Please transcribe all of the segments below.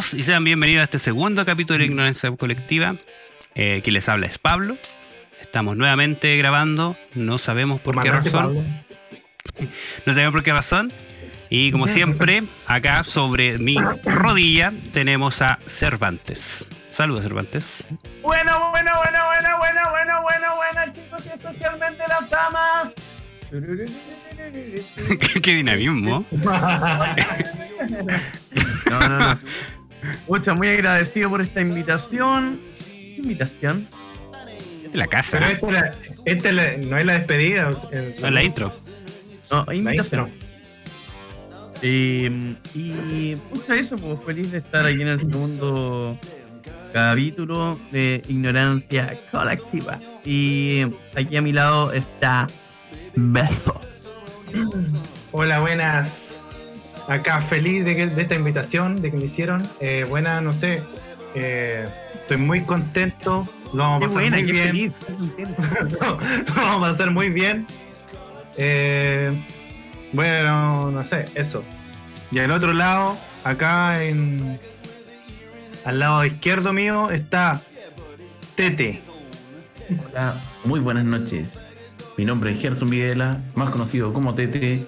todos y sean bienvenidos a este segundo capítulo de Ignorancia Colectiva. Eh, quien les habla es Pablo. Estamos nuevamente grabando, no sabemos por qué razón. Pablo. No sabemos por qué razón. Y como siempre, acá sobre mi rodilla tenemos a Cervantes. Saludos, Cervantes. Bueno, bueno, bueno, bueno, bueno, bueno, bueno, bueno, chicos, y especialmente las damas. qué, qué dinamismo. No, no, no. Mucho, muy agradecido por esta invitación. ¿Qué invitación? La casa, Pero esta, es la- esta es la- no es la despedida. no es la intro. No, invitación. intro. Eh, y pucha eso, pues feliz de estar aquí en el segundo capítulo de Ignorancia Colectiva. Y aquí a mi lado está Beso. Hola, buenas. Acá feliz de, que- de esta invitación, de que me hicieron. Eh, buena, no sé. eh, estoy muy contento. Lo vamos a pasar buena, muy qué bien. feliz. contento. lo vamos a pasar muy bien. Eh, bueno, no sé, eso. Y al otro lado, acá en. Al lado izquierdo mío está Tete. Hola, muy buenas noches. Mi nombre es Gerson Videla, más conocido como Tete,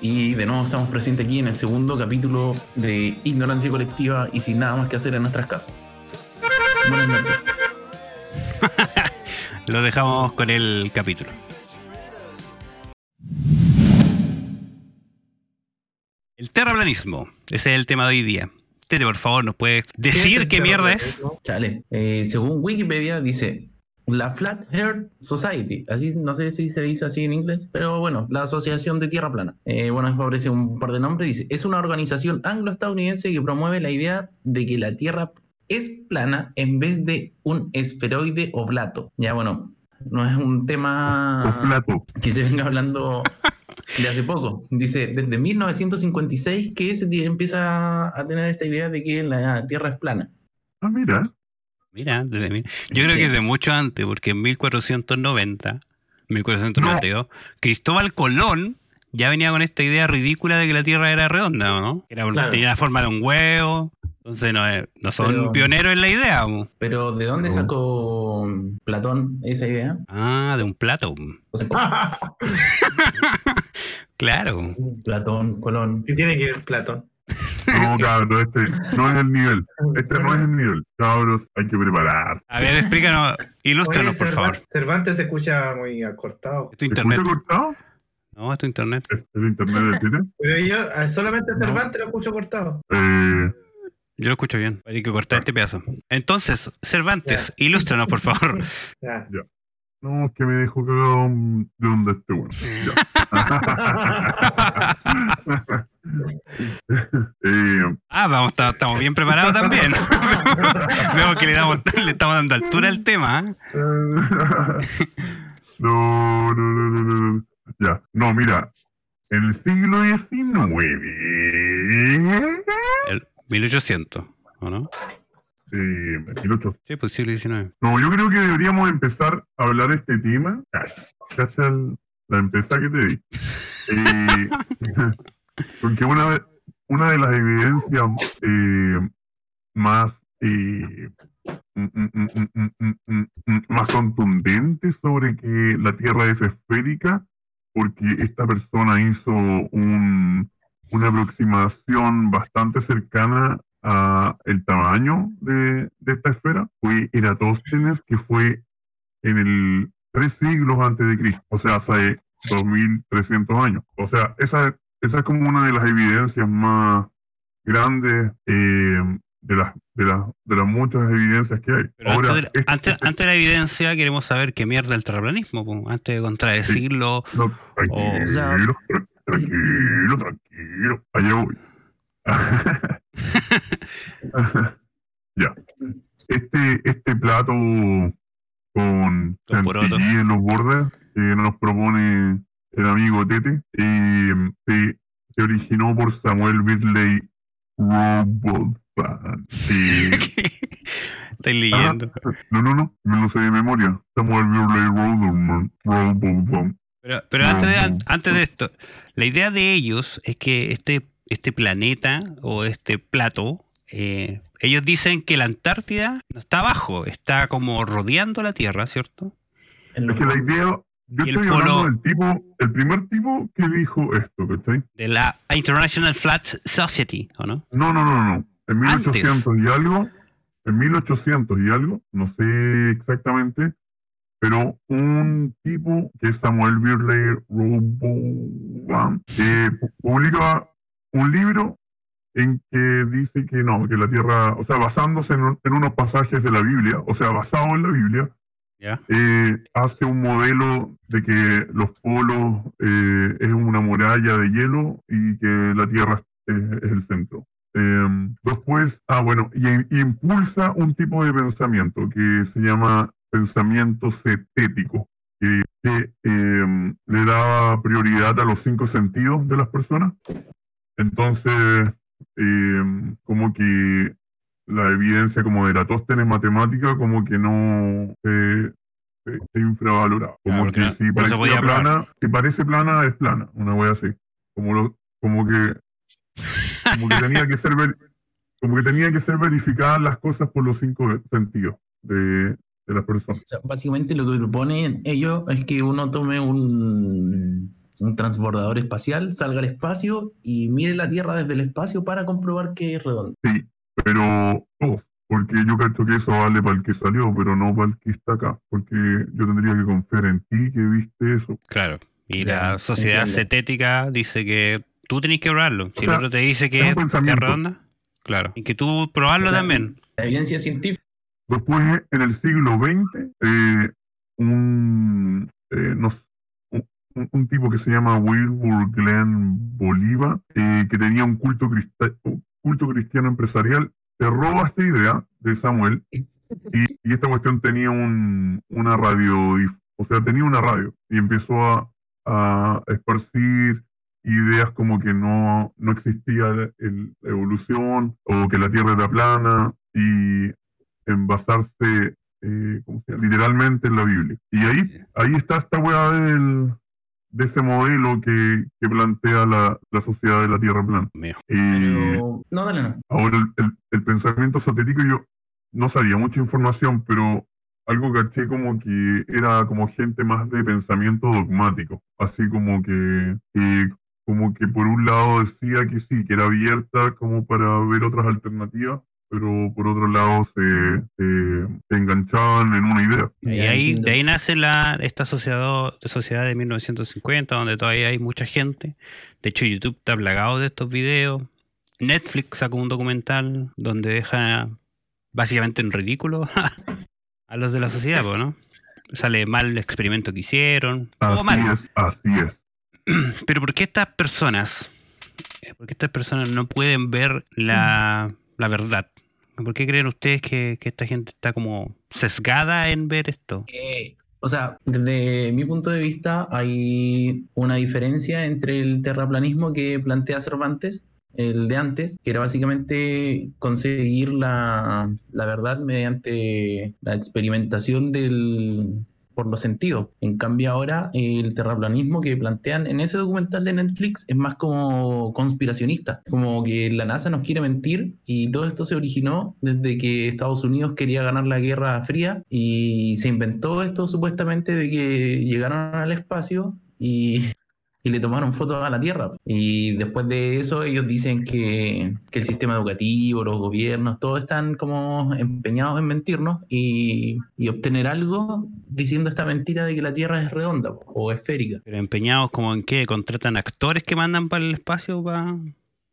y de nuevo estamos presentes aquí en el segundo capítulo de Ignorancia Colectiva y sin nada más que hacer en nuestras casas. Buenas noches. Lo dejamos con el capítulo. El terraplanismo. Ese es el tema de hoy día. Tete, por favor, ¿nos puedes decir qué mierda es? Chale, eh, según Wikipedia dice la Flat Earth Society, así no sé si se dice así en inglés, pero bueno, la Asociación de Tierra Plana. Eh, bueno, aparece un par de nombres, dice, es una organización anglo-estadounidense que promueve la idea de que la Tierra es plana en vez de un esferoide o plato. Ya bueno, no es un tema que se venga hablando de hace poco. Dice, desde 1956 que se empieza a tener esta idea de que la Tierra es plana. Ah, mira. Mira, desde mil- yo creo Sí. que es de mucho antes, porque en 1490, 1492, Cristóbal Colón ya venía con esta idea ridícula de que la Tierra era redonda, ¿o ¿no? Era, Claro. Tenía la forma de un huevo. Entonces no, es- no son Pero- pioneros en la idea. ¿o? Pero ¿de dónde No. sacó Platón esa idea? Ah, de un plato. Claro. Platón, Colón. ¿Qué tiene que ver Platón? No, cabrón, este no es el nivel. Este no es el nivel. Cabros, hay que preparar. A ver, explícanos, ilústranos, Oye, por favor. Cervantes se escucha muy acortado. ¿Es tu ¿Se internet? cortado? No, es tu internet. ¿Es el internet del Twitter? Pero yo ah, solamente Cervantes lo escucho cortado. Eh, Yo lo escucho bien. Hay que cortar este pedazo. Entonces, Cervantes, ilústranos, por favor. Ya. No, es que me dejó cagado de bueno. Ya. eh, Ah, vamos, estamos bien preparados también. Veo que le, damos, le estamos dando altura al tema. ¿eh? no, no, no, no, no, no. Ya, no, mira. En el siglo XIX. El 1800, ¿o no? Sí, 18. Sí, pues siglo XIX. No, yo creo que deberíamos empezar a hablar este tema. Gracias a la empresa que te di. Eh, porque una de, una de las evidencias eh, más eh, más contundente sobre que la Tierra es esférica, porque esta persona hizo un, una aproximación bastante cercana a el tamaño de, de esta esfera fue Eratóstenes, que fue en el tres siglos antes de Cristo, o sea, hace 2300 años. O sea, esa, esa es como una de las evidencias más grandes eh, de, las, de, las, de las muchas evidencias que hay. Pero Ahora, antes, de, este- antes, este- antes de la evidencia, queremos saber qué mierda el terraplanismo, antes de contradecirlo. no, tranquilo, o sea- tra- tranquilo, tranquilo, allá voy. ya. Este, este plato con chantilly en los bordes que nos propone el amigo Tete eh, se, se originó por Samuel Birley Robotham. Eh, Estoy leyendo. no, no, no, me lo sé de memoria. Samuel Birley Robotham. Pero, pero antes, de, an- antes de esto, la idea de ellos es que este, este planeta o este plato eh, ellos dicen que la Antártida no está abajo, está como rodeando la Tierra, ¿cierto? Es que la idea, yo estoy polo- hablando del tipo, el primer tipo que dijo esto, ¿cachai? De la International Flat Society, ¿o no? No, no, no, no. En Antes. 1800 y algo, en 1800 y algo, no sé exactamente, pero un tipo que es Samuel Birley Robotham, eh, pu- publica un libro en que dice que no, que la Tierra, o sea, basándose en, un- en unos pasajes de la Biblia, o sea, basado en la Biblia, eh, hace un modelo de que los polos eh, es una muralla de hielo y que la Tierra es, es el centro. Eh, después, ah, bueno, y, y impulsa un tipo de pensamiento que se llama pensamiento cetético, que, que, eh, le daba prioridad a los cinco sentidos de las personas. Entonces, eh, como que la evidencia como de Eratóstenes matemática como que no se, se, se infravaloraba. Como Claro, que si No probar. plana, si parece plana, es plana, una wea así. Como lo, como que como que tenía que ser ver- como que tenía que ser verificadas las cosas por los cinco sentidos de, de las personas. O sea, básicamente lo que proponen ellos es que uno tome un, un transbordador espacial, salga al espacio y mire la Tierra desde el espacio para comprobar que es redonda. Sí, pero todos, porque yo creo que eso vale para el que salió, pero no para el que está acá, porque yo tendría que confiar en ti que viste eso. Claro. Y la sociedad cetética dice que tú tenés que probarlo. Si sea, el otro te dice que es, que es pensamiento. redonda, claro. Y que tú probarlo O sea, también. La evidencia científica Después, en el siglo XX, eh, un, eh, un tipo que se llama Wilbur Glenn Bolívar, eh, que tenía un culto, culto cristiano empresarial, se roba esta idea de Samuel y, y esta cuestión tenía un, una radio, o sea, tenía una radio y empezó a, a esparcir ideas como que no, no existía el- la evolución o que la Tierra era plana y en basarse eh, literalmente en la Biblia. Y ahí, ahí está esta weá del, de ese modelo que, que plantea la, la sociedad de la Tierra plana. Eh, pero- No, dale, no. Ahora, el, el- el pensamiento sotético, yo no sabía mucha información, pero algo caché como que era como gente más de pensamiento dogmático, así como que, que- como que por un lado decía que sí, que era abierta como para ver otras alternativas, pero por otro lado se, se- se enganchaban en una idea. Y ahí, de ahí nace la, esta sociedad, sociedad de 1950, donde todavía hay mucha gente. De hecho, YouTube está plagado de estos videos. Netflix sacó un documental donde deja básicamente en ridículo a los de la sociedad, ¿no? Sale mal el experimento que hicieron, Así mal. es, así es. Pero ¿por qué estas personas, por qué estas personas no pueden ver la, la verdad? ¿Por qué creen ustedes que, esta gente está como sesgada en ver esto? Eh, o sea, desde mi punto de vista hay una diferencia entre el terraplanismo que plantea Cervantes, el de antes, que era básicamente conseguir la verdad mediante la experimentación del, por los sentidos. En cambio ahora el terraplanismo que plantean en ese documental de Netflix es más como conspiracionista, como que la NASA nos quiere mentir y todo esto se originó desde que Estados Unidos quería ganar la Guerra Fría y se inventó esto supuestamente de que llegaron al espacio y, y le tomaron fotos a la Tierra. Y después de eso ellos dicen que, que el sistema educativo, los gobiernos, todos están como empeñados en mentirnos y, y obtener algo diciendo esta mentira de que la Tierra es redonda o esférica. Pero empeñados como en que contratan actores que mandan para el espacio para...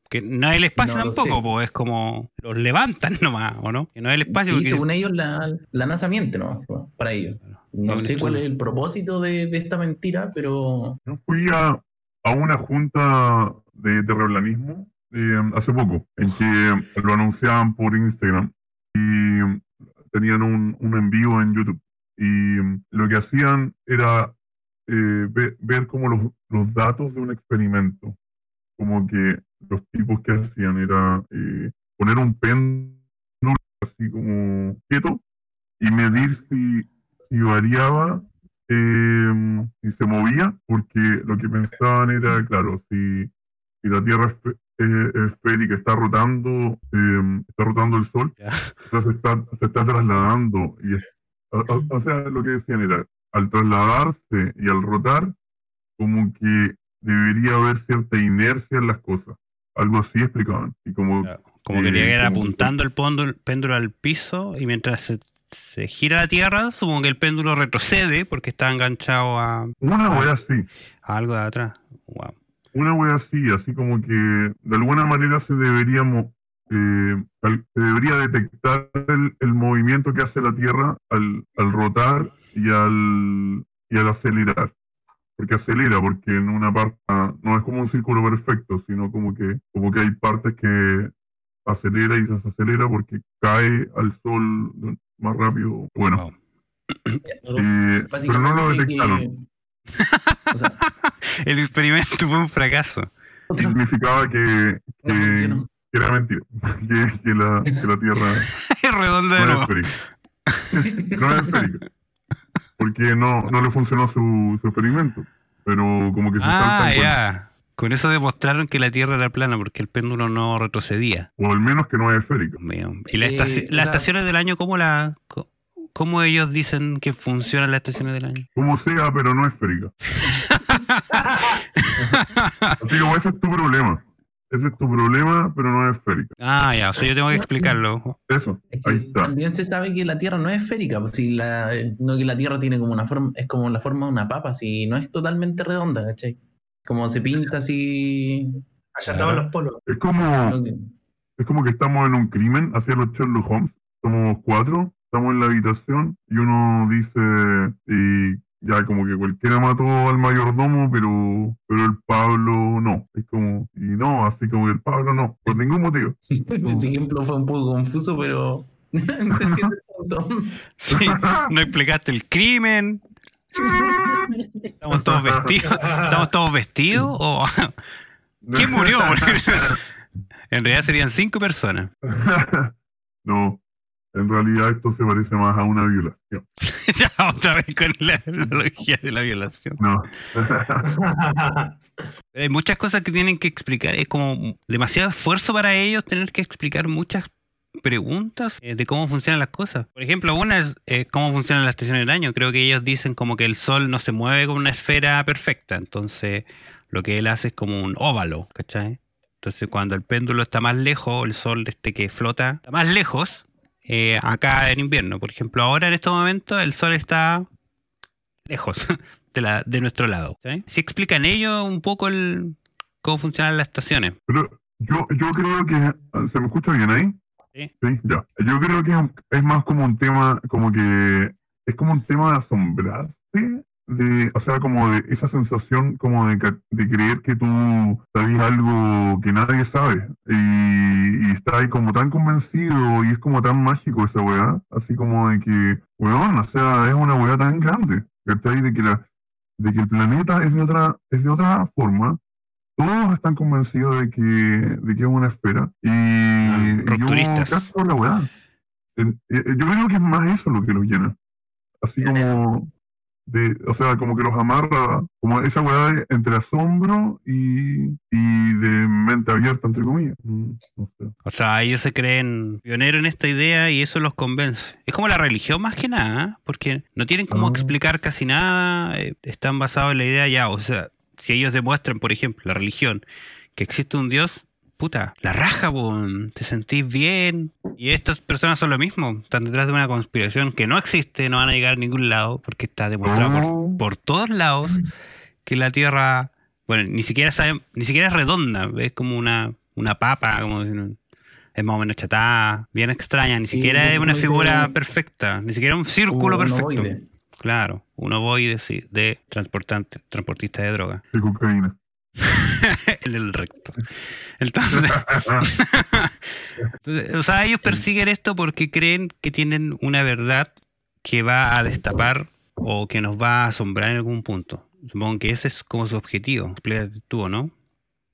Que no es el espacio No tampoco, pues es como los levantan nomás, ¿o no? Que no es el espacio Sí, porque- según ellos la, la NASA miente ¿no? para ellos. No No, sé cuál es el propósito de, de esta mentira, pero Yo fui a, a una junta de terraplanismo eh, hace poco, en que lo anunciaban por Instagram y tenían un, un en vivo en YouTube. Y lo que hacían era eh, ve- ver, como los, los datos de un experimento, como que los tipos que hacían era eh, poner un péndulo así como quieto y medir si, si variaba eh, si se movía, porque lo que pensaban era, claro, si, si la Tierra es, esférica, está rotando, eh, está rotando el Sol, se está, se está trasladando. Y es- o sea, lo que decían era, al trasladarse y al rotar, como que debería haber cierta inercia en las cosas. Algo así explicaban. Y como Claro. Como Eh, que quería ir como- apuntando el póndulo, péndulo al piso y mientras se, se gira la Tierra, supongo que el péndulo retrocede porque está enganchado a, una wea así. a algo de atrás. Wow. Una wea así, así como que de alguna manera se debería, mo- eh, se debería detectar el, el movimiento que hace la Tierra al, al rotar y al, y al acelerar. Porque acelera, porque en una parte no es como un círculo perfecto, sino como que, como que hay partes que acelera y se desacelera porque cae al sol más rápido. Bueno, Wow. eh, pero no lo detectaron. que- o sea, El experimento fue un fracaso. Significaba que, era mentira, que, que la, que la Tierra Es redondo de no esférica. No es esférica. Porque no, no le funcionó su, su experimento. Pero como que se Ah, ya. Con eso demostraron que la Tierra era plana porque el péndulo no retrocedía. O al menos que no es mío. ¿Y la estaci- las estaciones del año cómo la co- cómo ellos dicen que funcionan las estaciones del año? Como sea, pero no esférica. Así como ese es tu problema. Ese es tu problema, pero no es esférica. Ah, ya, o sea, yo tengo que explicarlo. Eso, Es que ahí está. también se sabe que la Tierra no es esférica, pues si la, no que la Tierra tiene como una forma, es como la forma de una papa, si no es totalmente redonda, ¿cachai? Como se pinta así. Allá los polos. Es como, es como que estamos en un crimen, hacia los Sherlock Holmes. Somos cuatro, estamos en la habitación y uno dice, y ya como que cualquiera mató al mayordomo, pero, pero el Pablo no. Es como, y no, así como que el Pablo no, por ningún motivo. Ese ejemplo fue un poco confuso, pero se entiende el punto. Sí, no explicaste el crimen. Estamos todos vestidos. ¿Estamos todos vestidos? ¿O quién murió? en realidad serían cinco personas. no, en realidad esto se parece más a una violación. ya otra vez con la analogía de la violación. No. Hay muchas cosas que tienen que explicar. Es como demasiado esfuerzo para ellos tener que explicar muchas preguntas eh, de cómo funcionan las cosas. Por ejemplo, una es eh, cómo funcionan las estaciones del año. Creo que ellos dicen como que el sol no se mueve como una esfera perfecta. Entonces, lo que él hace es como un óvalo, ¿cachai? Entonces, cuando el péndulo está más lejos, el sol este que flota está más lejos, eh, acá en invierno. Por ejemplo, ahora en estos momentos el sol está lejos de, la, de nuestro lado. ¿sí? Si explican ellos un poco el, cómo funcionan las estaciones. Pero yo, yo creo que. ¿Se me escucha bien ahí? Sí. ya. Yo creo que es más como un tema, como que. Es como un tema de asombrarse. De, o sea, como de esa sensación como de, de creer que tú sabes algo que nadie sabe. Y, y está ahí como tan convencido y es como tan mágico esa weá. Así como de que, weón, o sea, es una weá tan grande. ¿Cachai? De que, la, de que el planeta es de otra, es de otra forma todos están convencidos de que, de que es una esfera. Y, y yo la weá. Eh, Yo creo que es más eso lo que los llena. Así como, de, o sea, como que los amarra, como esa weá de- entre asombro y, y de mente abierta, entre comillas. Mm, No sé. O sea, ellos se creen pioneros en esta idea y eso los convence. Es como la religión más que nada, ¿eh? porque no tienen cómo Ah. explicar casi nada, eh, están basados en la idea ya, o sea, si ellos demuestran, por ejemplo, la religión, que existe un Dios, puta, la raja, po, te sentís bien. Y estas personas son lo mismo, están detrás de una conspiración que no existe, no van a llegar a ningún lado, porque está demostrado por, Oh, por todos lados que la Tierra, bueno, ni siquiera sabe, ni siquiera es redonda, es como una, una papa, como es más o menos chatada, bien extraña, ni Sí, siquiera es una figura perfecta, ni siquiera un círculo Un perfecto. ovoide. Claro, un ovoide sí, de transportante, transportista de droga de cocaína. en el recto. Entonces, o sea, ellos persiguen esto porque creen que tienen una verdad que va a destapar o que nos va a asombrar en algún punto. Supongo que ese es como su objetivo. Tú, ¿o ¿no?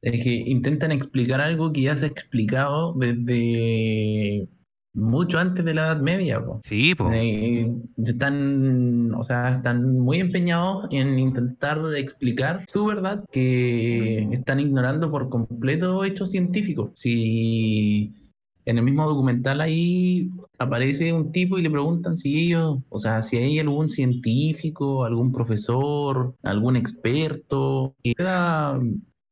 Es que intentan explicar algo que ya se ha explicado desde mucho antes de la Edad Media. po. Sí, pues. Eh, están, o sea, están muy empeñados en intentar explicar su verdad que están ignorando por completo hechos científicos. Si en el mismo documental ahí aparece un tipo y le preguntan si ellos, o sea, si hay algún científico, algún profesor, algún experto que pueda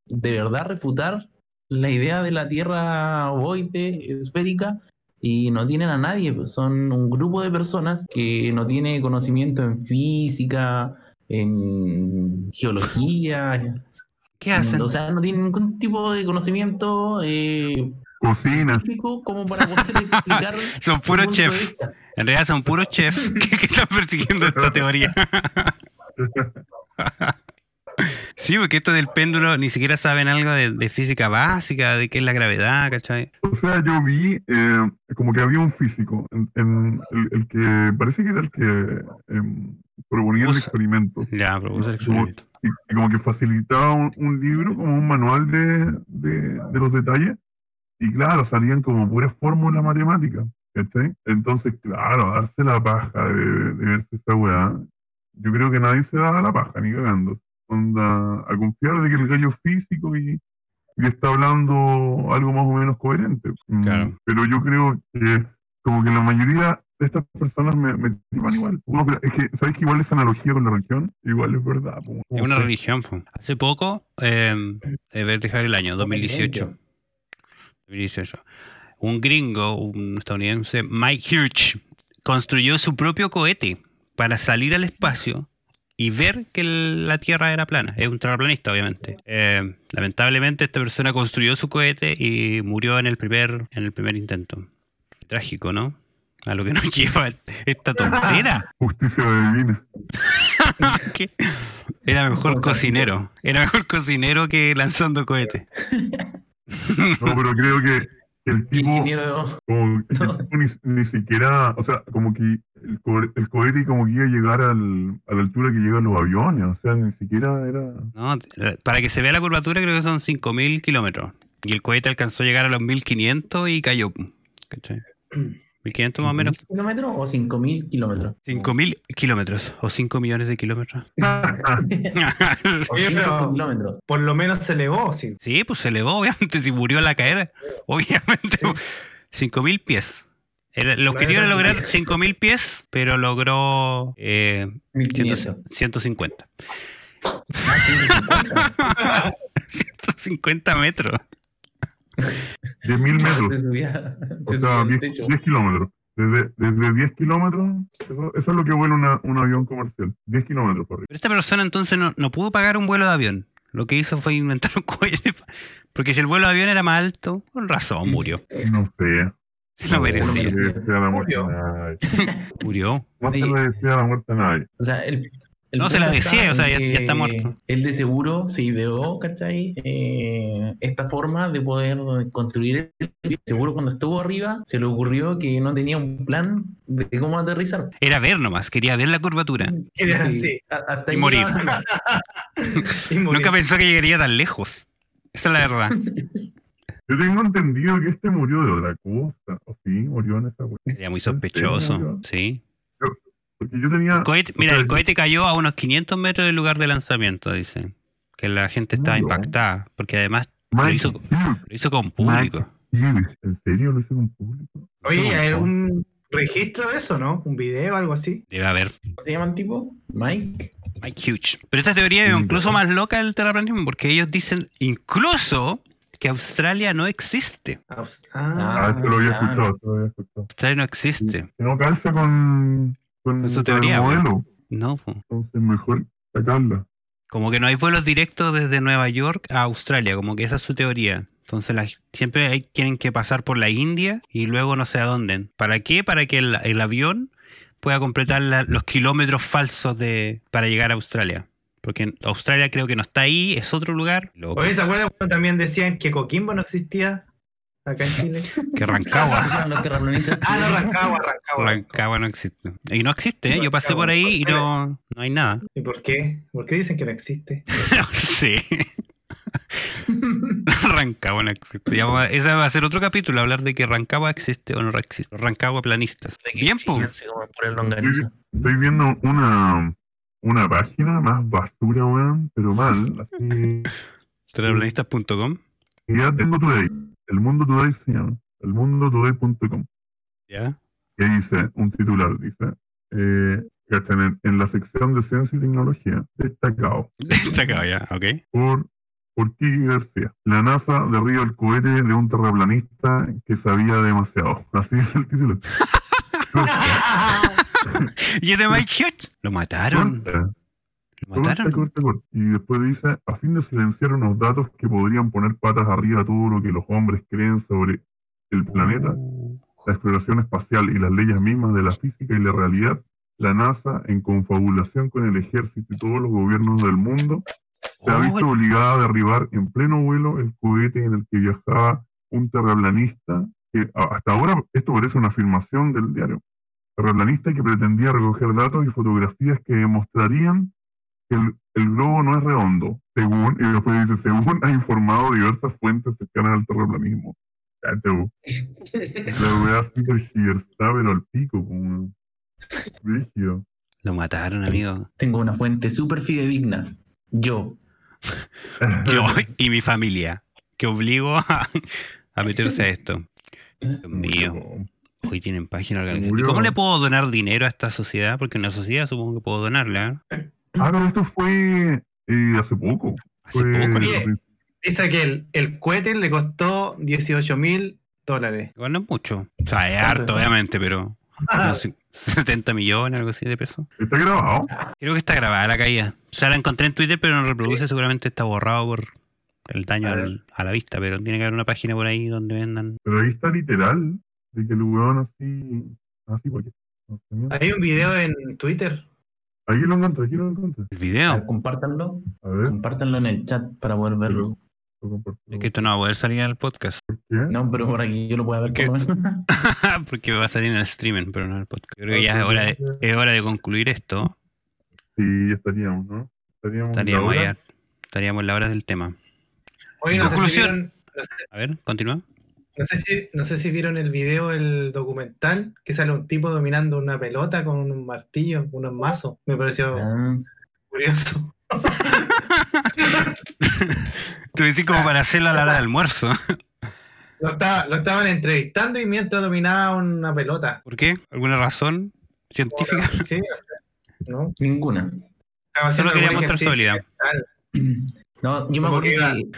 de verdad refutar la idea de la Tierra ovoide, esférica, y no tienen a nadie, pues, son un grupo de personas que no tiene conocimiento en física, en geología, ¿Qué hacen? o sea, no tienen ningún tipo de conocimiento eh, Cocina. como para poder explicar. Son puros chefs. En realidad son puros chefs que, que están persiguiendo esta teoría. Sí, porque esto del péndulo ni siquiera saben algo de, de física básica, de qué es la gravedad, ¿cachai? O sea, yo vi eh, como que había un físico, en, en el, el que parece que era el que em, proponía el experimento. Ya, propuso el Como- experimento. y, y como que facilitaba un, un libro, como un manual de, de, de los detalles, y claro, salían como puras fórmulas matemáticas, ¿cachai? Entonces, claro, darse la paja de, de verse esa weá, yo creo que nadie se da la paja, ni cagando. Onda, a confiar de que el gallo es físico y, y está hablando algo más o menos coherente. Mm, Claro. Pero yo creo que como que la mayoría de estas personas me, me igual. Uno, es que, ¿sabes que igual esa analogía con la religión? Igual es verdad. po. Es una religión. po. Hace poco, eh, a ver, dejar el año, 2018. 2018. Un gringo, un estadounidense, Mike Hughes, construyó su propio cohete para salir al espacio y ver que la Tierra era plana. Es un terraplanista, obviamente. Eh, lamentablemente, esta persona construyó su cohete y murió en el primer, en el primer intento. Trágico, ¿no? A lo que nos lleva esta tontera. Justicia divina. ¿Qué? Era mejor cocinero. Era mejor cocinero que lanzando cohetes. No, pero creo que el tipo, Ingeniero, como que el tipo ni, ni siquiera, o sea, como que el, co- el cohete como que iba a llegar al, a la altura que llegan los aviones, o sea, ni siquiera era... No, eh, para que se vea la curvatura creo que son 5.000 kilómetros. Y el cohete alcanzó a llegar a los 1.500 y cayó. ¿Cachai? 1.500 más o menos. ¿Kilómetros o 5.000 kilómetros? 5.000 kilómetros o 5 millones de kilómetros. Oye, Cinco pero kilómetros. por lo menos se elevó, sí. sí, pues se elevó, obviamente, si murió al caer. Obviamente, 5.000 pies. El, el objetivo era lograr 5.000 pies, pero logró eh, 1500. 150. Ah, 150 metros. 10.000 metros, Se subía, o se sea, subía al 10, techo. 10 kilómetros. Desde, desde 10 kilómetros, eso, eso es lo que vuela una- un avión comercial. 10 kilómetros por arriba. Pero esta persona entonces no, no pudo pagar un vuelo de avión. Lo que hizo fue inventar un cohete. Porque si el vuelo de avión era más alto, con razón murió. No sé. Se lo No merecía. se le desea la muerte a nadie. Murió. No se le desea la muerte a nadie. O sea, el, el No, se la decía, o sea, ya- ya está muerto. Él de seguro se ideó, ¿cachai? Eh, esta forma de poder construir el seguro cuando estuvo arriba se le ocurrió que no tenía un plan de cómo aterrizar. Era ver nomás, quería ver la curvatura. Quería Sí, así. hasta Y ahí morir. Y murió. Nunca pensó que llegaría tan lejos. Esa es la verdad. Yo tengo entendido que este murió de otra cosa. O sí, murió en esa weá. Sería muy sospechoso. Sí. Porque yo tenía. Cohete- mira, el cohete cayó a unos 500 metros del lugar de lanzamiento, dicen. Que la gente estaba No. impactada. Porque además Mike lo hizo- lo hizo con público. ¿En serio lo hice con público? Oye, ¿hay un registro de eso, no? ¿Un video o algo así? Debe haber. ¿Cómo se llama el tipo? Mike. Mike Huge. Pero esta teoría es incluso más loca del terraplanismo porque ellos dicen incluso que Australia no existe. Ah, Ah, eso lo había claro. escuchado, lo había escuchado. Australia no existe. Que no calza con, con, Con su teoría, el modelo. No. po. Entonces mejor sacarla. Como que no hay vuelos directos desde Nueva York a Australia. Como que esa es su teoría. Entonces la- siempre hay, tienen que pasar por la India y luego no sé a dónde. ¿Para qué? Para que el, el avión pueda completar la- los kilómetros falsos de para llegar a Australia. Porque Australia creo que no está ahí, es otro lugar. Loco, Oye, ¿se acuerdan cuando también decían que Coquimbo no existía acá en Chile? que Rancagua. Ah, no. Rancagua, Rancagua. Rancagua no existe. Y no existe, ¿eh? yo pasé por ahí y no, no hay nada. ¿Y por qué? ¿Por qué dicen que no existe? No sé. Rancagua no existe. Ya va- ese va a ser otro capítulo, hablar de que Rancagua existe o no existe. Rancagua planistas. Bien, longaniza. Estoy viendo una, una página más basura, weón, pero mal. Así. Terraplanistas.com. Y ya tengo Today. El Mundo Today se llama. Elmundotoday.com. Ya. Y ahí dice, un titular, dice, eh, en, en la sección de ciencia y tecnología, destacado acaba ya, ok. por, por Kiki García. La NASA derriba el cohete de un terraplanista que sabía demasiado. Así es el título. ¿Y de Mike Hughes? Lo mataron. Mataron. corta, corta. Y después dice, a fin de silenciar unos datos que podrían poner patas arriba a todo lo que los hombres creen sobre el planeta, Oh. la exploración espacial y las leyes mismas de la física y la realidad, la NASA, en confabulación con el ejército y todos los gobiernos del mundo, se ha Oh, visto obligada a derribar en pleno vuelo el cohete en el que viajaba un terraplanista, que hasta ahora esto parece una afirmación del diario, terraplanista que pretendía recoger datos y fotografías que demostrarían el, el globo no es redondo, según, y después dice, según ha informado diversas fuentes cercanas al terraplanismo. Cacho. La weá super está pero al pico, como. Rígido. Lo mataron, amigo. Tengo una fuente súper fidedigna. Yo. Yo y mi familia. Que obligo a, a meterse a esto. Dios mío. Hoy tienen página organizada. ¿Y Murió. cómo le puedo donar dinero a esta sociedad? Porque una sociedad supongo que puedo donarle, ¿eh? Ah, pero esto fue eh, hace poco. Hace Fue- poco, ¿no? Dice que el, el cohete le costó 18 mil dólares. Igual no es mucho. O sea, es ¿Cuánto harto, obviamente, pero. sé, 70 millones, algo así de pesos. ¿Está grabado? Creo que está grabada la caída. O sea, la encontré en Twitter, pero no reproduce. Seguramente está borrado por el daño A ver. al- a la vista. Pero tiene que haber una página por ahí donde vendan. Pero ahí está literal. De que el weón así. Así, porque. Hay un video en Twitter. Aquí lo encontré, aquí lo encontré. El A video. ver, compártanlo. A ver, Compártanlo en el chat para poder verlo. Es que esto no va a poder salir al podcast. ¿Qué? No, pero por aquí yo lo puedo ver ¿Qué? por menos. Porque va a salir en el streaming, pero no en el podcast. Creo que ya es hora de, es hora de concluir esto. Sí, ya estaríamos, ¿no? Estaríamos. en la Estaríamos hora. allá. Estaríamos en la hora del tema. Sé, si Conclusión. A ver, continúa. No sé si, no sé si vieron el video, el documental, que sale un tipo dominando una pelota con un martillo, unos mazos. Me pareció Ah, curioso. Tú decís como para hacerlo a la hora de almuerzo. Lo, estaba- lo estaban entrevistando y mientras dominaba una pelota. ¿Por qué? ¿Alguna razón científica? Sí, o sea, ¿no? ninguna. Solo quería mostrar su habilidad. No, yo me acuerdo que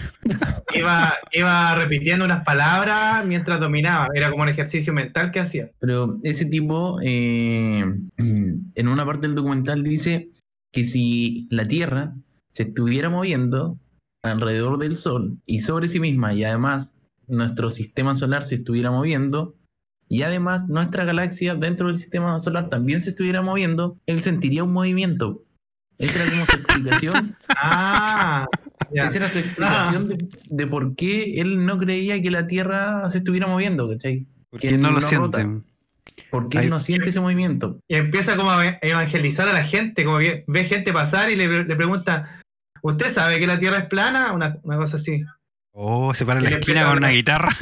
que Iba, iba repitiendo unas palabras mientras dominaba. Era como un ejercicio mental que hacía. Pero ese tipo, eh, en una parte del documental dice que si la Tierra se estuviera moviendo alrededor del Sol y sobre sí misma, y además nuestro sistema solar se estuviera moviendo, y además nuestra galaxia dentro del sistema solar también se estuviera moviendo, él sentiría un movimiento. Esa era como su explicación. Ah, ya. Esa era su explicación de, de por qué él no creía que la Tierra se estuviera moviendo, ¿cachai? Porque Que no lo sienten. ¿Por qué Ay. él no siente ese movimiento? Y empieza como a evangelizar a la gente, como que ve gente pasar y le, le pregunta, ¿usted sabe que la Tierra es plana? Una, una cosa así. Oh, se para en la esquina con una guitarra.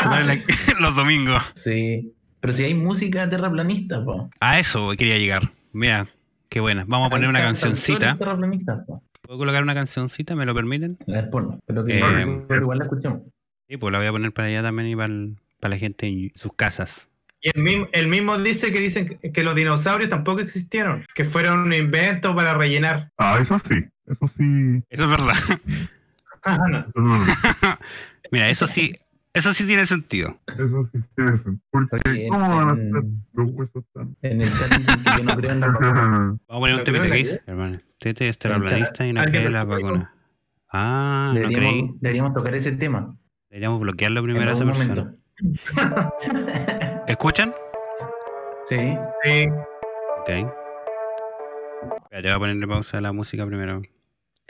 Se para en la- los domingos. Sí. Pero si hay música terraplanista, po. A eso quería llegar. Mira, qué buena. Vamos a poner una cancioncita. ¿Puedo colocar una cancioncita? ¿Me lo permiten? A ver, ponlo. Pero que Eh, pero igual la escuchemos. Sí, pues la voy a poner para allá también y para, el- para la gente en sus casas. Y el mismo, el mismo dice que dicen que, los dinosaurios tampoco existieron, que fueron un invento para rellenar. Ah, eso sí. Eso sí. Eso es verdad. Ah, no. Eso, es verdad. Mira, eso sí, eso sí tiene sentido. eso sí tiene sentido. Porque, Oye, en- ¿cómo van a los huesos tan.? En el chat dicen que yo no creo en la vacuna. Vamos a poner un TPT hermano. Tete es terraplanista y no cree en las vacunas. Ah, no creí. Deberíamos, deberíamos tocar ese tema. Deberíamos bloquearlo primero a esa persona. momento. ¿Escuchan? Sí. Sí. Ok. Espérate, voy a ponerle pausa a la música primero.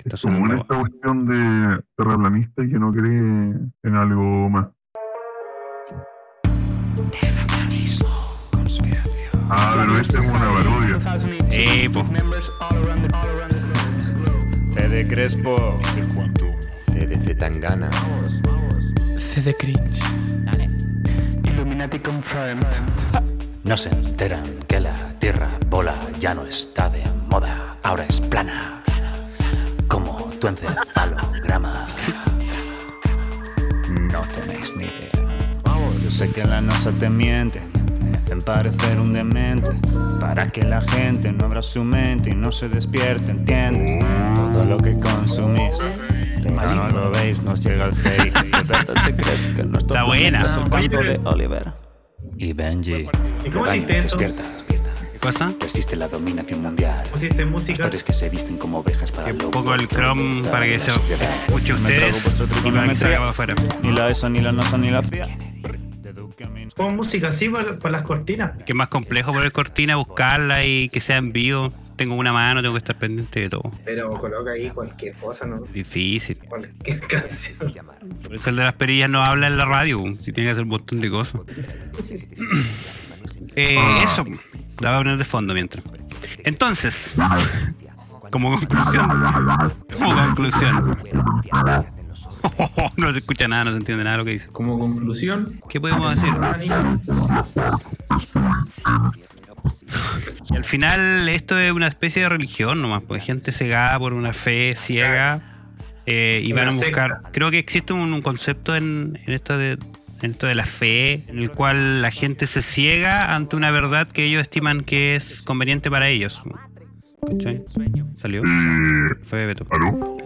Está Como esta cuestión de terraplanista y que no cree en algo. Ah, pero esta es una parodia. Eh, po. Fede Crespo. Fede C Tangana. C de cringe. Illuminati confirmed. No se enteran que la Tierra bola ya no está de moda, ahora es plana. Como tu encefalograma. No tenéis ni idea. Yo sé que la NASA te miente, te hacen parecer un demente. Para que la gente no abra su mente y no se despierte, ¿entiendes? Todo lo que consumís. Pero no lo veis, nos llega el fake. ¿De verdad te crees que nuestro Está buena. es el campo de Oliver? Y Benji. ¿Y cómo hiciste eso? Despierta, despierta. ¿Qué cosa? Resiste la dominación mundial. Pusiste música. Pastores que se visten como ovejas para un poco el Chrome para que se escuche ustedes y para que se afuera. Ni la ESO, ni la NASA, ni la CIA. Pon música así para, para las cortinas. Que es más complejo poner cortina, buscarla y que sea en vivo. Tengo una mano, tengo que estar pendiente de todo. Pero coloca ahí cualquier cosa, ¿no? Difícil. Cualquier canción. Por eso el de las perillas no habla en la radio. Si tiene que hacer un montón de cosas. Eh, eso. La voy a poner de fondo mientras. Entonces, como conclusión. Como conclusión. no se escucha nada, no se entiende nada de lo que dice. Como conclusión, ¿Qué podemos decir? Y al final esto es una especie de religión nomás, pues gente cegada por una fe ciega eh, y van a buscar. Creo que existe un, un concepto en, en esto de en esto de la fe, en el cual la gente se ciega ante una verdad que ellos estiman que es conveniente para ellos. ¿Cachai? ¿Salió? Eh, Fue Beto. ¿Aló?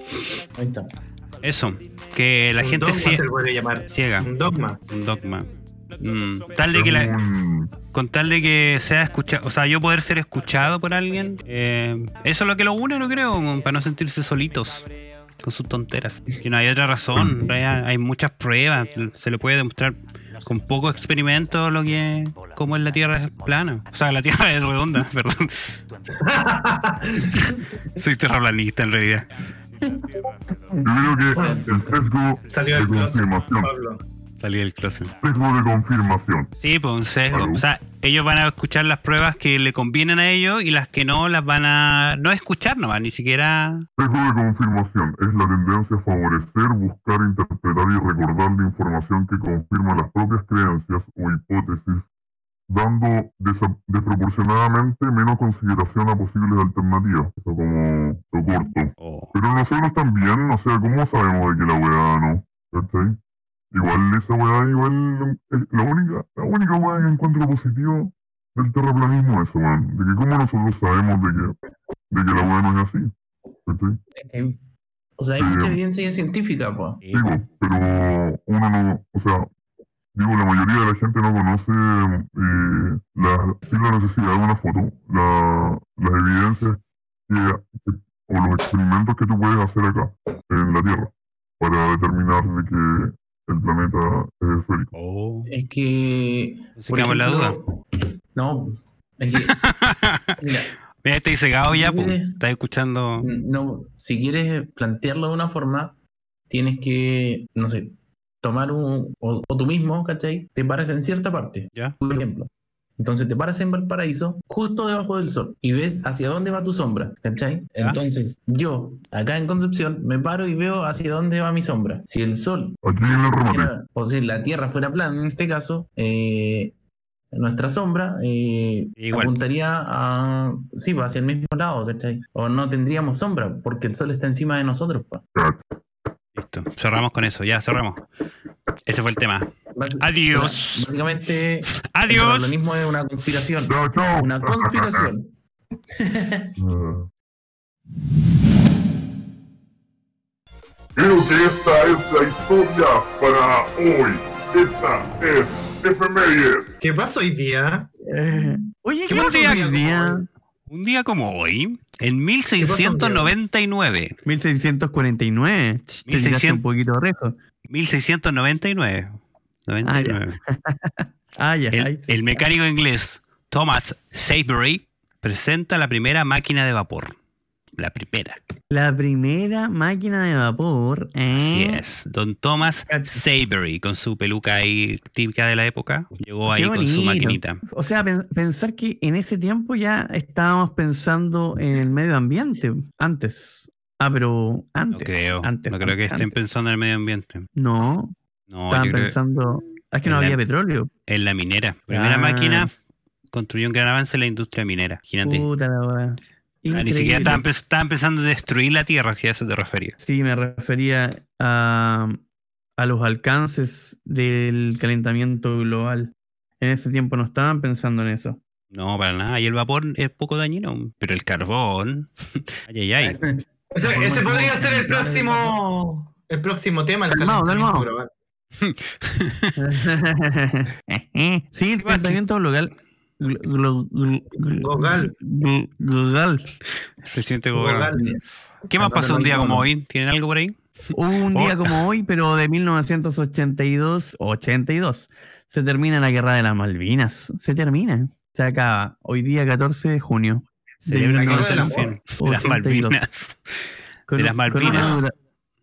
ahí está. Eso, que la Un gente dogma cie- se le puede llamar. ciega. Un dogma. Un dogma. Mm, tal de que la, con tal de que sea escuchado, o sea, yo poder ser escuchado por alguien, eh, eso es lo que lo une, no creo, como para no sentirse solitos con sus tonteras. Que no hay otra razón, en realidad hay muchas pruebas, se le puede demostrar con poco experimento lo que cómo es la Tierra es plana. O sea, la Tierra es redonda, perdón. Soy terraplanista en realidad. Yo creo que el sesgo Salió de el closet, confirmación. Pablo. Salí del closet. Sesgo de confirmación. Sí, pues un sesgo. Salud. O sea, ellos van a escuchar las pruebas que le convienen a ellos y las que no las van a no escuchar nomás, ni siquiera Sesgo de confirmación es la tendencia a favorecer, buscar, interpretar y recordar la información que confirma las propias creencias o hipótesis, dando desa- desproporcionadamente menos consideración a posibles alternativas. Eso como lo corto. Pero nosotros también, o sea, ¿cómo sabemos de que la weá no? ¿Cachai? Igual esa weá, igual, eh, la única, la única weá que encuentro positivo del terraplanismo es eso, weón. De que cómo nosotros sabemos de que, de que la weá no es así. ¿Cachai? Eh, O sea, hay Sí. mucha evidencia científica, pues. Digo, pero uno no, o sea, digo, la mayoría de la gente no conoce eh, la, sin la necesidad de una foto, la, las evidencias que, que- o los experimentos que tú puedes hacer acá, en la Tierra, para determinar de que el planeta es esférico. Es que. Se la duda. No, es que. mira, Mira, estoy cegado ya, pues. Estás escuchando. no, si quieres plantearlo de una forma, tienes que, no sé, tomar un. O, o tú mismo, ¿cachai? Te paras en cierta parte, ¿Ya? por ejemplo. Entonces te paras en Valparaíso, justo debajo del sol, y ves hacia dónde va tu sombra, ¿cachai? Ya. Entonces, yo, acá en Concepción, me paro y veo hacia dónde va mi sombra. Si el sol Aquí en el remate, fuera- o si la Tierra fuera plana en este caso, eh, nuestra sombra eh, Igual. apuntaría a, sí, pues, hacia el mismo lado, ¿cachai? O no tendríamos sombra, porque el sol está encima de nosotros. pues. Listo. Cerramos con eso, ya cerramos. Ese fue el tema. Adiós. Básicamente, el Adiós. terraplanismo es una conspiración. Una conspiración. Creo que esta es la historia para hoy. Esta es Efemérides. ¿Qué pasó hoy día? Eh, oye, ¿Qué ¿qué pasó pasó hoy hoy día? Un día como hoy, en 1699. 1649. Ch, Te 1600. tiraste un poquito rejo. 1699. 99. Ah, ya. El, el mecánico inglés Thomas Savery presenta la primera máquina de vapor. La primera. La primera máquina de vapor. ¿eh? Así es. Don Thomas. Savery, con su peluca ahí típica de la época, llegó ahí con su maquinita. O sea, pen- pensar que en ese tiempo ya estábamos pensando en el medio ambiente. Antes. Ah, pero No antes. creo. antes, no creo que estén antes. pensando en el medio ambiente. No, No, estaban yo creo pensando. Es que no en la- había petróleo. en la minera. Primera Ah. máquina construyó un gran avance en la industria minera. Imagínate. Puta la weá. Ah, ni siquiera pens- estaban pensando en destruir la Tierra, si a eso te refería. Sí, me refería a, a los alcances del calentamiento global. En ese tiempo no estaban pensando en eso. No, para nada. Y el vapor es poco dañino. Pero el carbón. ay, ay, ay. Ese, ese podría ser el próximo, el próximo tema, el Calmado, calentamiento calmado. global. sí, el calentamiento global. Global. El presidente gobernador. ¿Qué más pasó un día como hoy? ¿Tienen algo por ahí? Hubo un día Oh. como hoy, pero de 1982, 82, se termina la guerra de las Malvinas. Se termina. Se acaba. Hoy día, 14 de junio. de 1982. la fin. De las 82. Malvinas. Con- de las Malvinas.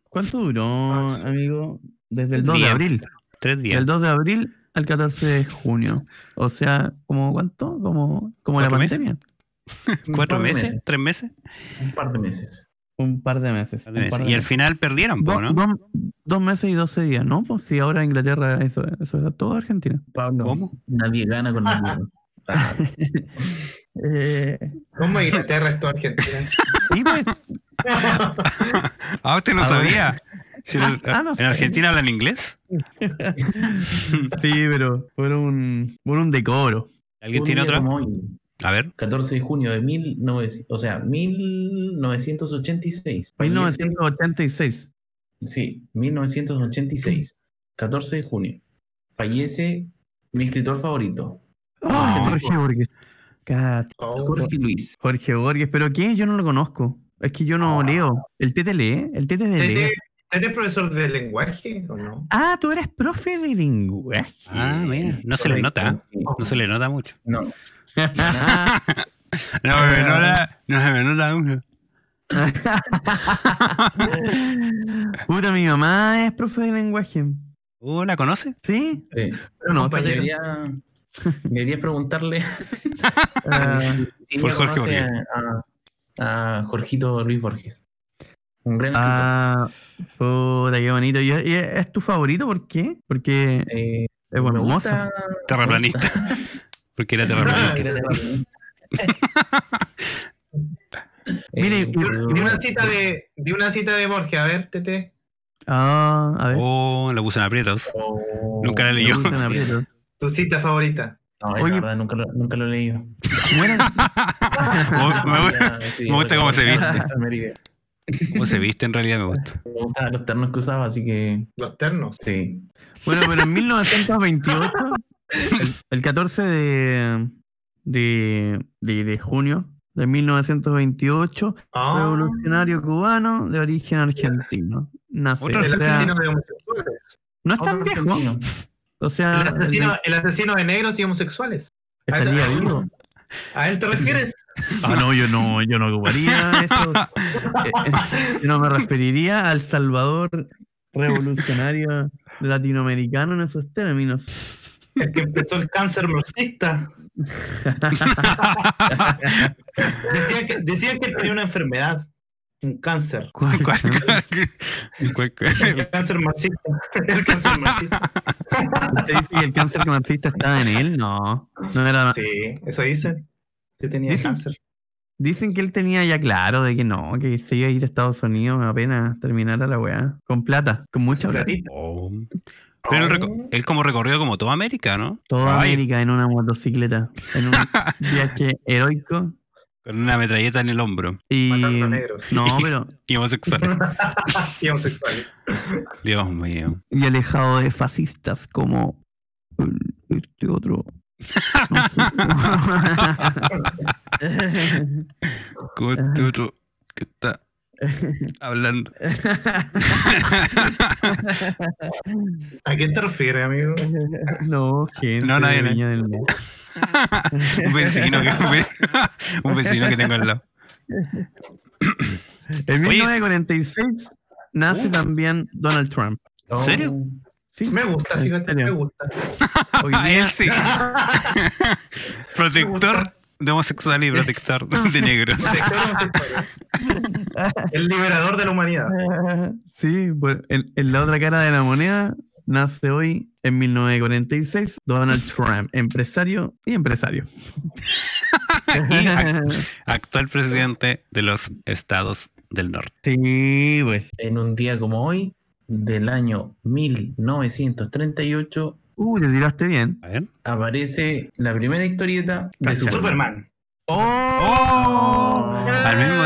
¿Cuánto duró, amigo? Desde el Un 2 de abril. Tres días. Del 2 de abril al 14 de junio. O sea, ¿como cuánto? Como, como la pandemia. ¿Cuatro meses? ¿Tres meses? Un par de meses. Un par de meses. Par de un meses. par de Y al final perdieron, Do- ¿no? dos- dos meses y 12 días, ¿no? Pues si ahora Inglaterra, eso, eso es todo Argentina. Pablo, ¿Cómo? nadie gana con nadie. Ah, Eh, ¿Cómo Inglaterra es toda Argentina? sí, pues, Ah, usted no Ah, sabía. Si Ah, ah, no en sabía. Argentina hablan inglés. sí, pero por un, por un decoro. ¿Alguien un tiene otra? A ver. 14 de junio de 1900, o sea, 1986. Fallece- 1986. Sí, 1986. 14 de junio. Fallece mi escritor favorito, Ah, Jorge Borges. Oh, Jorge Luis. Jorge Borges, ¿pero qué? Yo no lo conozco. Es que yo no leo. ¿El Tete lee? ¿El de ¿Tete leer? ¿Tete es profesor de lenguaje o no? Ah, tú eres profe de lenguaje. Ah, mira. No se le nota. No se le nota mucho. No, No se me nota. No se me nota mucho. Puta, mi mamá es profe de lenguaje. Uh, ¿La conoce? ¿Sí? sí. Pero no, Debería, deberías preguntarle si Fue ella Jorge Borges. a, a Jorgito Luis Borges. Un gran ah, puta, qué bonito. ¿Y, y es tu favorito? ¿Por qué? Porque Eh, es buen me mozo. gusta. Terraplanista. Porque era terraplanista. Mire, Eh, Di una cita de, di una cita de Borges, a ver, Tete. Ah, a ver. Oh, lo puso en aprietos. Oh, Nunca la aprietos. Tu cita favorita. No, es Oye. verdad, nunca lo, nunca lo he leído. Bueno, Oh, me, gusta, Sí, me gusta cómo se bueno, viste. Cómo se viste en realidad, me gusta. Me gustaban los ternos que usaba, así que Los ternos. sí. bueno, pero en 1928, el, el 14 de, de, de, de junio de 1928, Ah, revolucionario cubano de origen argentino. Nace. Otro O el sea, asesino de homosexuales. no es tan Otro viejo. argentino. O sea, El asesino, el asesino de negros y homosexuales. estaría vivo. ¿A él te refieres? Ah, no, yo no, yo no ocuparía eso. Eh, eh, yo no me referiría al Salvador revolucionario latinoamericano en esos términos. El que empezó el cáncer marxista. Decían que, decían que él tenía una enfermedad. Un cáncer. ¿Cuál? ¿Cuál- cuál- cuál- cuál- El cáncer marxista. El cáncer marxista. ¿Usted dice que el cáncer marxista estaba en él? No, no era. Sí, eso dicen. Que tenía Dicen- cáncer. Dicen que él tenía ya claro de que no, que se iba a ir a Estados Unidos apenas terminara la weá. Con plata, con mucha plata. Platita. Oh. Pero él, como recorrió como toda América, ¿no? Toda Ay, América en una motocicleta, en un viaje heroico. Con una metralleta en el hombro. Y. Matando negros. No, pero. Y homosexual. y homosexuales. Dios mío. Y alejado de fascistas como. Este otro. Como este otro que está hablando. ¿A qué te refieres, amigo? no, gente. No, nadie. Viña del Mar. Un vecino que, un ve- un vecino que tengo al lado. En Oye. 1946 nace también Donald Trump. ¿En serio? Sí, Me gusta, ¿En fíjate, me gusta. Día- él sí. Protector de homosexual y protector de negros. El liberador de la humanidad. Sí, bueno, en, en la otra cara de la moneda nace hoy, en 1946, Donald Trump, empresario y empresario. Y actual presidente de los Estados del Norte. Sí, pues. En un día como hoy, del año 1938, Uh, te tiraste bien. A ver. aparece la primera historieta de Cacha. Superman. Superman. ¡Oh! Al mismo,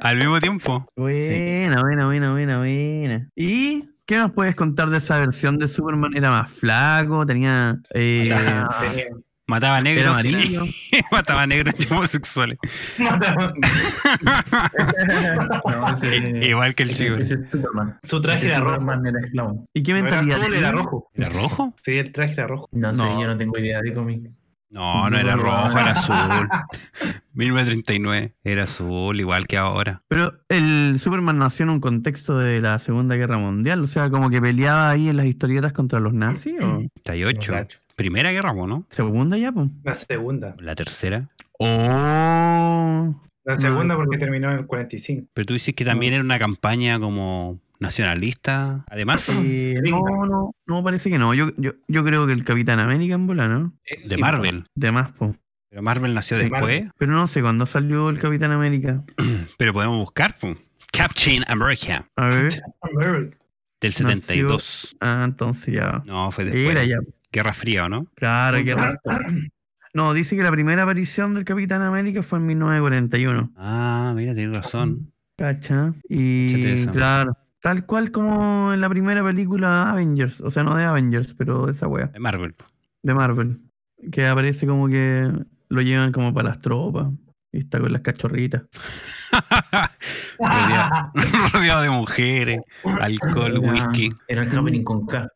al mismo tiempo. Buena, buena, buena, buena, buena. ¿Y qué nos puedes contar de esa versión de Superman? ¿Era más flaco? ¿Tenía... eh, Tenía- Mataba ¿Era negros amarillo? mataba negros y homosexuales. No, ese- Igual que el chico. ese es Superman. Su traje era rojo. Superman era esclavo. ¿Y qué No era mentalidad azul, tenía? era rojo. ¿Era rojo? Sí, el traje era rojo. No sé, No. yo no tengo idea de cómics. No, no era rojo, era azul. 1939. Era azul, igual que ahora. Pero el Superman nació en un contexto de la Segunda Guerra Mundial, o sea, como que peleaba ahí en las historietas contra los nazis, o 38. Primera guerra, ¿no? segunda ya, pues. La segunda. La tercera. Oh, La segunda porque terminó en el 45. Pero tú dices que también era una campaña como nacionalista. Además, eh, no, no, no, parece que no. Yo, yo, yo creo que el Capitán América en bola, ¿no? Eso de sí, Marvel. De más, po. Pero Marvel nació Sí, después. Marvel. Pero no sé cuándo salió el Capitán América. Pero podemos buscar, pues. Captain America. A ver. America. Del 72. Ah, entonces ya. No, fue después. Era ya. Guerra Fría, ¿o no? Claro, más. No, dice que la primera aparición del Capitán América fue en 1941. Ah, mira, tienes razón. ¿Cacha? Y claro, tal cual como en la primera película Avengers, o sea, no de Avengers, pero de esa wea, De Marvel. de Marvel, que aparece como que lo llevan como para las tropas y está con las cachorritas. rodeado, rodeado de mujeres, alcohol, Era- whisky. Era el con K.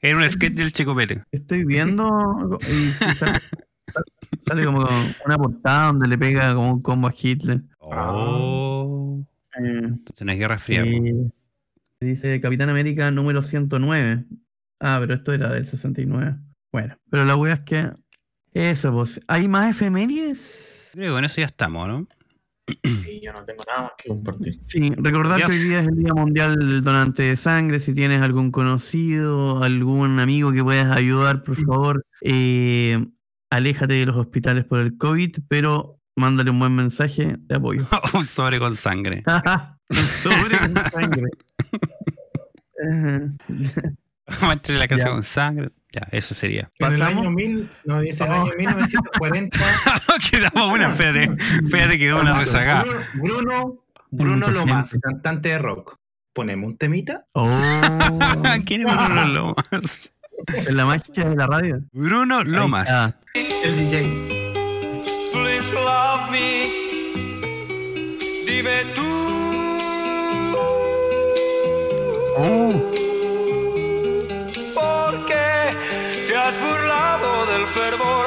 Era un sketch del Checopete. estoy viendo y sale, sale como una portada donde le pega como un combo a Hitler. Oh. Eh, Entonces no es Guerra Fría. y dice Capitán América número 109. Ah, pero esto era del 69. Bueno, pero la wea es que eso, pues, ¿hay más efemérides? Creo que con eso ya estamos, ¿no? Y yo no tengo nada más que compartir. Sí, recordar que hoy día es el Día Mundial del Donante de Sangre. Si tienes algún conocido, algún amigo que puedas ayudar, por favor, eh, aléjate de los hospitales por el COVID, pero mándale un buen mensaje de apoyo. un sobre con sangre. Sobre con sangre. Muestre la casa Ya. con sangre. Ya, eso sería. En el ¿Pasamos? año 1000, no, dice el Oh. año 1940. Quedamos una, espérate. Espérate, quedó una rezagada. Bruno, Bruno, Lomas, cantante de rock. Ponemos un temita. Oh, ¿Quién es Bruno Lomas? en la magia de la radio. Bruno Ahí Lomas. El DJ. Please love me. Dime tú. Oh, fervor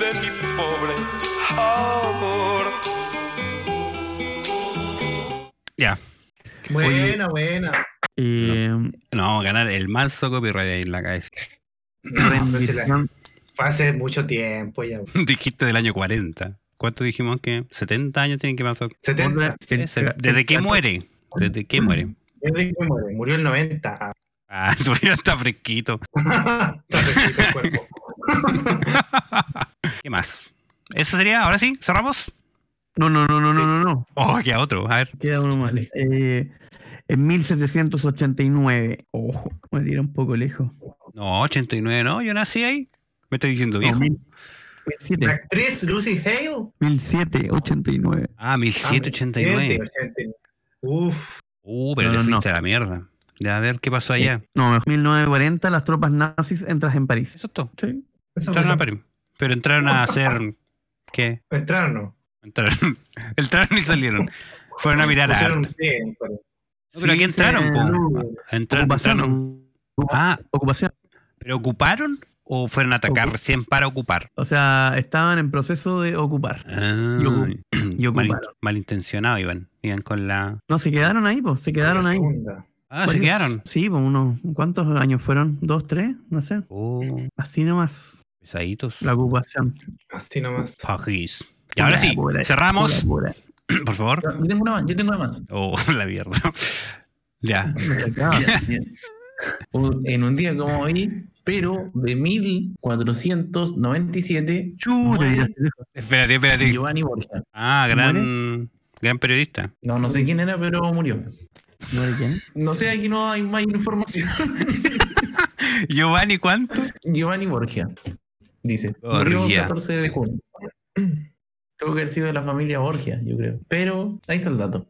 de mi pobre amor? Ya. Buena, buena. eh, No, vamos a ganar el manso copyright ahí en la cabeza. Fue hace mucho tiempo ya. Dijiste del año 40. ¿Cuánto dijimos que? 70 años tienen que pasar. 70. El- Ese- ¿Desde qué muere? ¿Desde qué muere? Desde que muere. Murió el 90. Ah, tu vida está fresquito. Está fresquito el cuerpo. ¿Qué más? ¿Eso sería? ¿Ahora sí? ¿Cerramos? No, no, no, no, no, no, no. Oh, queda otro. A ver. Queda uno más. Eh, en 1789. Ojo, me tiré un poco lejos. No, 89 no. Yo nací ahí. Me estoy diciendo No, viejo. La 1007. actriz Lucy Hale. 1789. Ah, 1789. 1789. Uf. Uh, pero No, no, fuiste a la mierda. Ya, a ver qué pasó allá. No, mejor. 1940, las tropas nazis entran en París. Eso es todo. Sí. Eso Entraron a París. Pero entraron a hacer. ¿Qué? Entraron, no. Entraron, entraron y salieron. Fueron a mirar arte. en París. No, pero aquí Sí, entraron, sí, po. no. Entraron, Ocupación. entraron. Ah, Ocupación. ¿pero ocuparon o fueron a atacar recién para ocupar? O sea, estaban en proceso de ocupar. Ah, Y ocu- y mal, ocuparon. malintencionados iban. Iban con la. No, se quedaron ahí, pues. Se quedaron ahí. segunda. Ah, se quedaron. Sí, unos. ¿Cuántos años fueron? ¿Dos, tres? No sé. Oh, Así nomás. Pesaditos. La ocupación. Así nomás. París. Y ahora sí, Pura, cerramos, pura, por favor. Yo tengo una más, yo tengo una más. Oh, la mierda. ya. En un día como hoy, pero de 1497, Chuta, muere mira, este lejos. Espérate, espérate. Giovanni Borgia. Ah, gran, gran periodista. No, no sé quién era, pero murió. No sé, aquí no hay más información. Giovanni, ¿cuánto? Giovanni Borgia, dice. Murió el Borgia. 14 de junio. Tuvo que haber sido de la familia Borgia, yo creo. Pero ahí está el dato.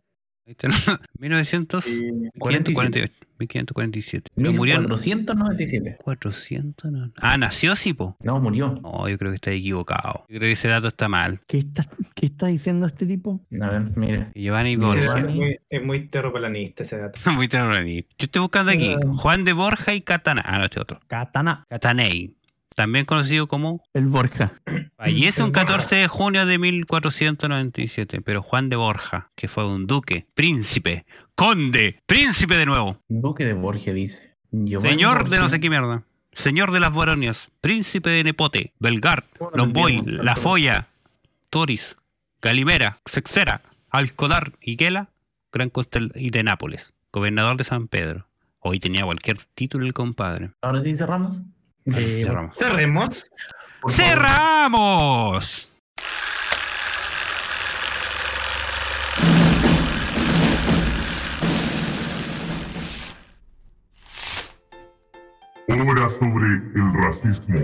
Ahí está, ¿no? 1900, 1548, 1547. Pero murió en 1497. 400. no. Ah, nació, sí, po. No, murió. No, yo creo que está equivocado. Yo creo que ese dato está mal. ¿Qué está, ¿Qué está diciendo este tipo? A ver, mira. Giovanni Borja. Es muy, es muy terraplanista ese dato. Muy terrorífico. Yo estoy buscando aquí Juan de Borja y Catana. Ah, no, este otro. Katana. Catanei. También conocido como. El Borja. Fallece un 14 de junio de 1497. Pero Juan de Borja, que fue un duque, príncipe, conde, príncipe de nuevo. Duque de Borgia dice. Giovanni Señor de no sé qué mierda. Señor de las Boronias. Príncipe de Nepote. Belgar. Lomboy. La Folla. Toris. Calimera. Sexera. Alcodar. Higuela. Gran Costel y de Nápoles. Gobernador de San Pedro. Hoy tenía cualquier título el compadre. Ahora sí cerramos. Eh, Cerramos. Cerremos. ¡Cerramos! Obra sobre el racismo.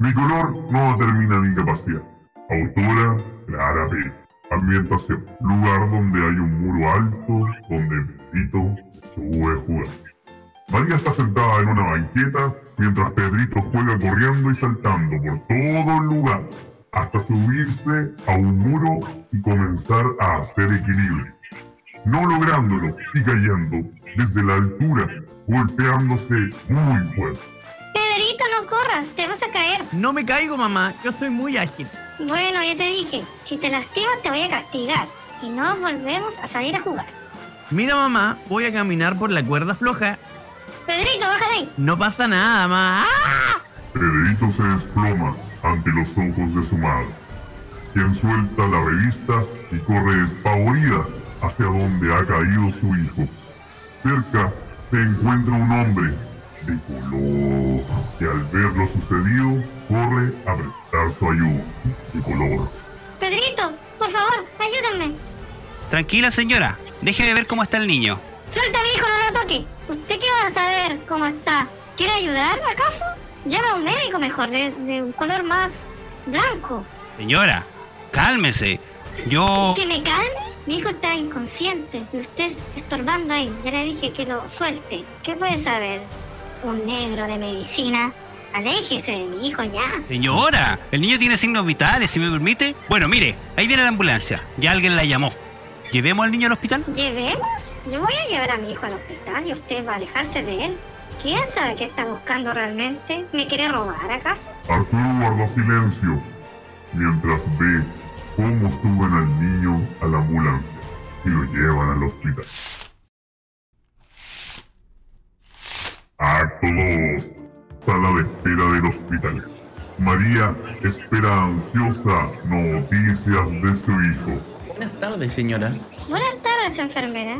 Mi color no determina mi capacidad. Autora Clara P. Ambientación. Lugar donde hay un muro alto donde Pedrito sube a jugar. María está sentada en una banqueta mientras Pedrito juega corriendo y saltando por todo el lugar hasta subirse a un muro y comenzar a hacer equilibrio. No lográndolo y cayendo desde la altura, golpeándose muy fuerte. Pedrito, no corras, te vas a caer. No me caigo, mamá. Yo soy muy ágil. Bueno, ya te dije, si te lastimas te voy a castigar y no volvemos a salir a jugar. Mira, mamá, voy a caminar por la cuerda floja. Pedrito, baja de ahí. No pasa nada, mamá. ¡Ah! Pedrito se desploma ante los ojos de su madre, quien suelta la revista y corre despavorida hacia donde ha caído su hijo. Cerca se encuentra un hombre de color que al ver lo sucedido corre a prestar su ayuda. De color. Pedrito, por favor, ayúdame. Tranquila, señora. Déjeme ver cómo está el niño. Suelta mi hijo, no lo toque. ¿Usted qué va a saber cómo está? ¿Quiere ayudar, acaso? Llama a un médico mejor, de, de un color más blanco. Señora, cálmese. Yo... ¿Que me calme? Mi hijo está inconsciente y usted estorbando ahí. Ya le dije que lo suelte. ¿Qué puede saber? Un negro de medicina. Aléjese de mi hijo ya. Señora, el niño tiene signos vitales, si me permite. Bueno, mire, ahí viene la ambulancia. Ya alguien la llamó. ¿Llevemos al niño al hospital? ¿Llevemos? Yo voy a llevar a mi hijo al hospital y usted va a alejarse de él. ¿Quién sabe qué está buscando realmente? ¿Me quiere robar acaso? Arturo guarda silencio mientras ve cómo suben al niño a la ambulancia y lo llevan al hospital. Acto 2. Sala de espera del hospital. María espera ansiosa noticias de su hijo. Buenas tardes, señora. Buenas tardes, enfermera.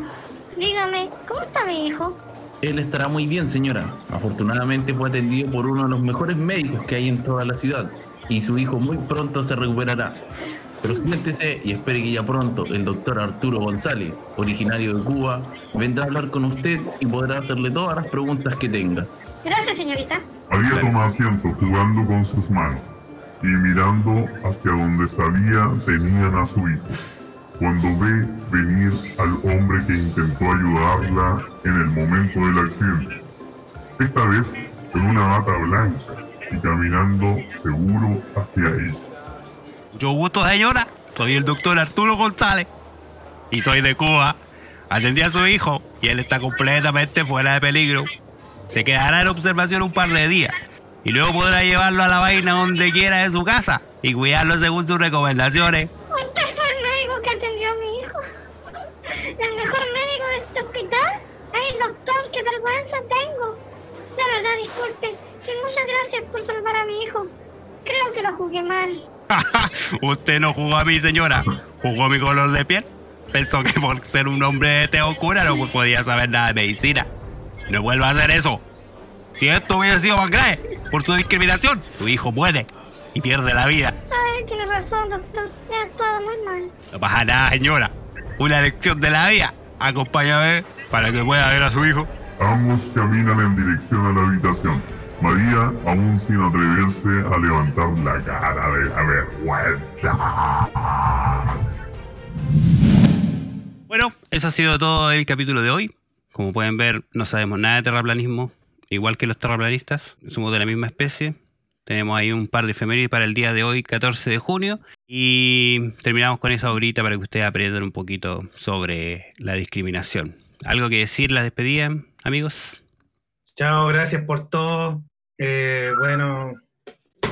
Dígame, ¿cómo está mi hijo? Él estará muy bien, señora. Afortunadamente fue atendido por uno de los mejores médicos que hay en toda la ciudad. Y su hijo muy pronto se recuperará. Pero siéntese y espere que ya pronto el doctor Arturo González, originario de Cuba, vendrá a hablar con usted y podrá hacerle todas las preguntas que tenga. Gracias, señorita. María toma asiento jugando con sus manos y mirando hacia donde sabía tenían a su hijo. Cuando ve venir al hombre que intentó ayudarla en el momento del accidente. Esta vez con una bata blanca y caminando seguro hacia ella. Mucho gusto, señora. Soy el doctor Arturo González. Y soy de Cuba. Atendí a su hijo y él está completamente fuera de peligro. Se quedará en observación un par de días. Y luego podrá llevarlo a la vaina donde quiera de su casa y cuidarlo según sus recomendaciones. ¿Usted fue el médico que atendió a mi hijo? ¿El mejor médico de este hospital? Ay, doctor, qué vergüenza tengo. La verdad, disculpe. Y muchas gracias por salvar a mi hijo. Creo que lo jugué mal. Usted no jugó a mi señora, jugó mi color de piel. Pensó que por ser un hombre de tez oscura no podía saber nada de medicina. No vuelva a hacer eso. Si esto hubiera sido más grave por su discriminación, su hijo muere y pierde la vida. Tiene razón, doctor. He actuado muy mal. No pasa nada, señora. Una lección de la vida. Acompáñame para que pueda ver a su hijo. Ambos caminan en dirección a la habitación. María, aún sin atreverse a levantar la cara de la vergüenza. Bueno, eso ha sido todo el capítulo de hoy. Como pueden ver, no sabemos nada de terraplanismo. Igual que los terraplanistas, somos de la misma especie. Tenemos ahí un par de efemérides para el día de hoy, 14 de junio. Y terminamos con esa horita para que ustedes aprendan un poquito sobre la discriminación. ¿Algo que decir, la despedida, amigos? Chao, gracias por todo. Eh, bueno,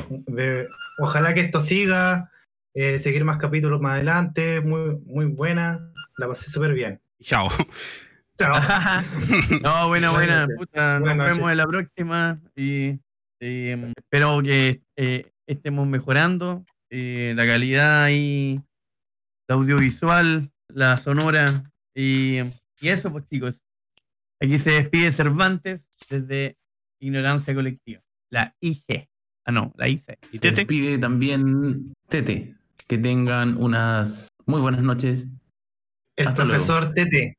de- ojalá que esto siga, eh, seguir más capítulos más adelante, muy, muy buena, la pasé súper bien. Chao. Chao. No, buena, buena. Puta, nos vemos en la próxima y, em, espero que eh, estemos mejorando eh, la calidad y la audiovisual, la sonora y, y eso, pues chicos. Aquí se despide Cervantes desde Ignorancia Colectiva. La IG. Ah, no, la IC. ¿Y Se despide también Tete. Que tengan unas muy buenas noches. El Hasta luego. profesor Tete.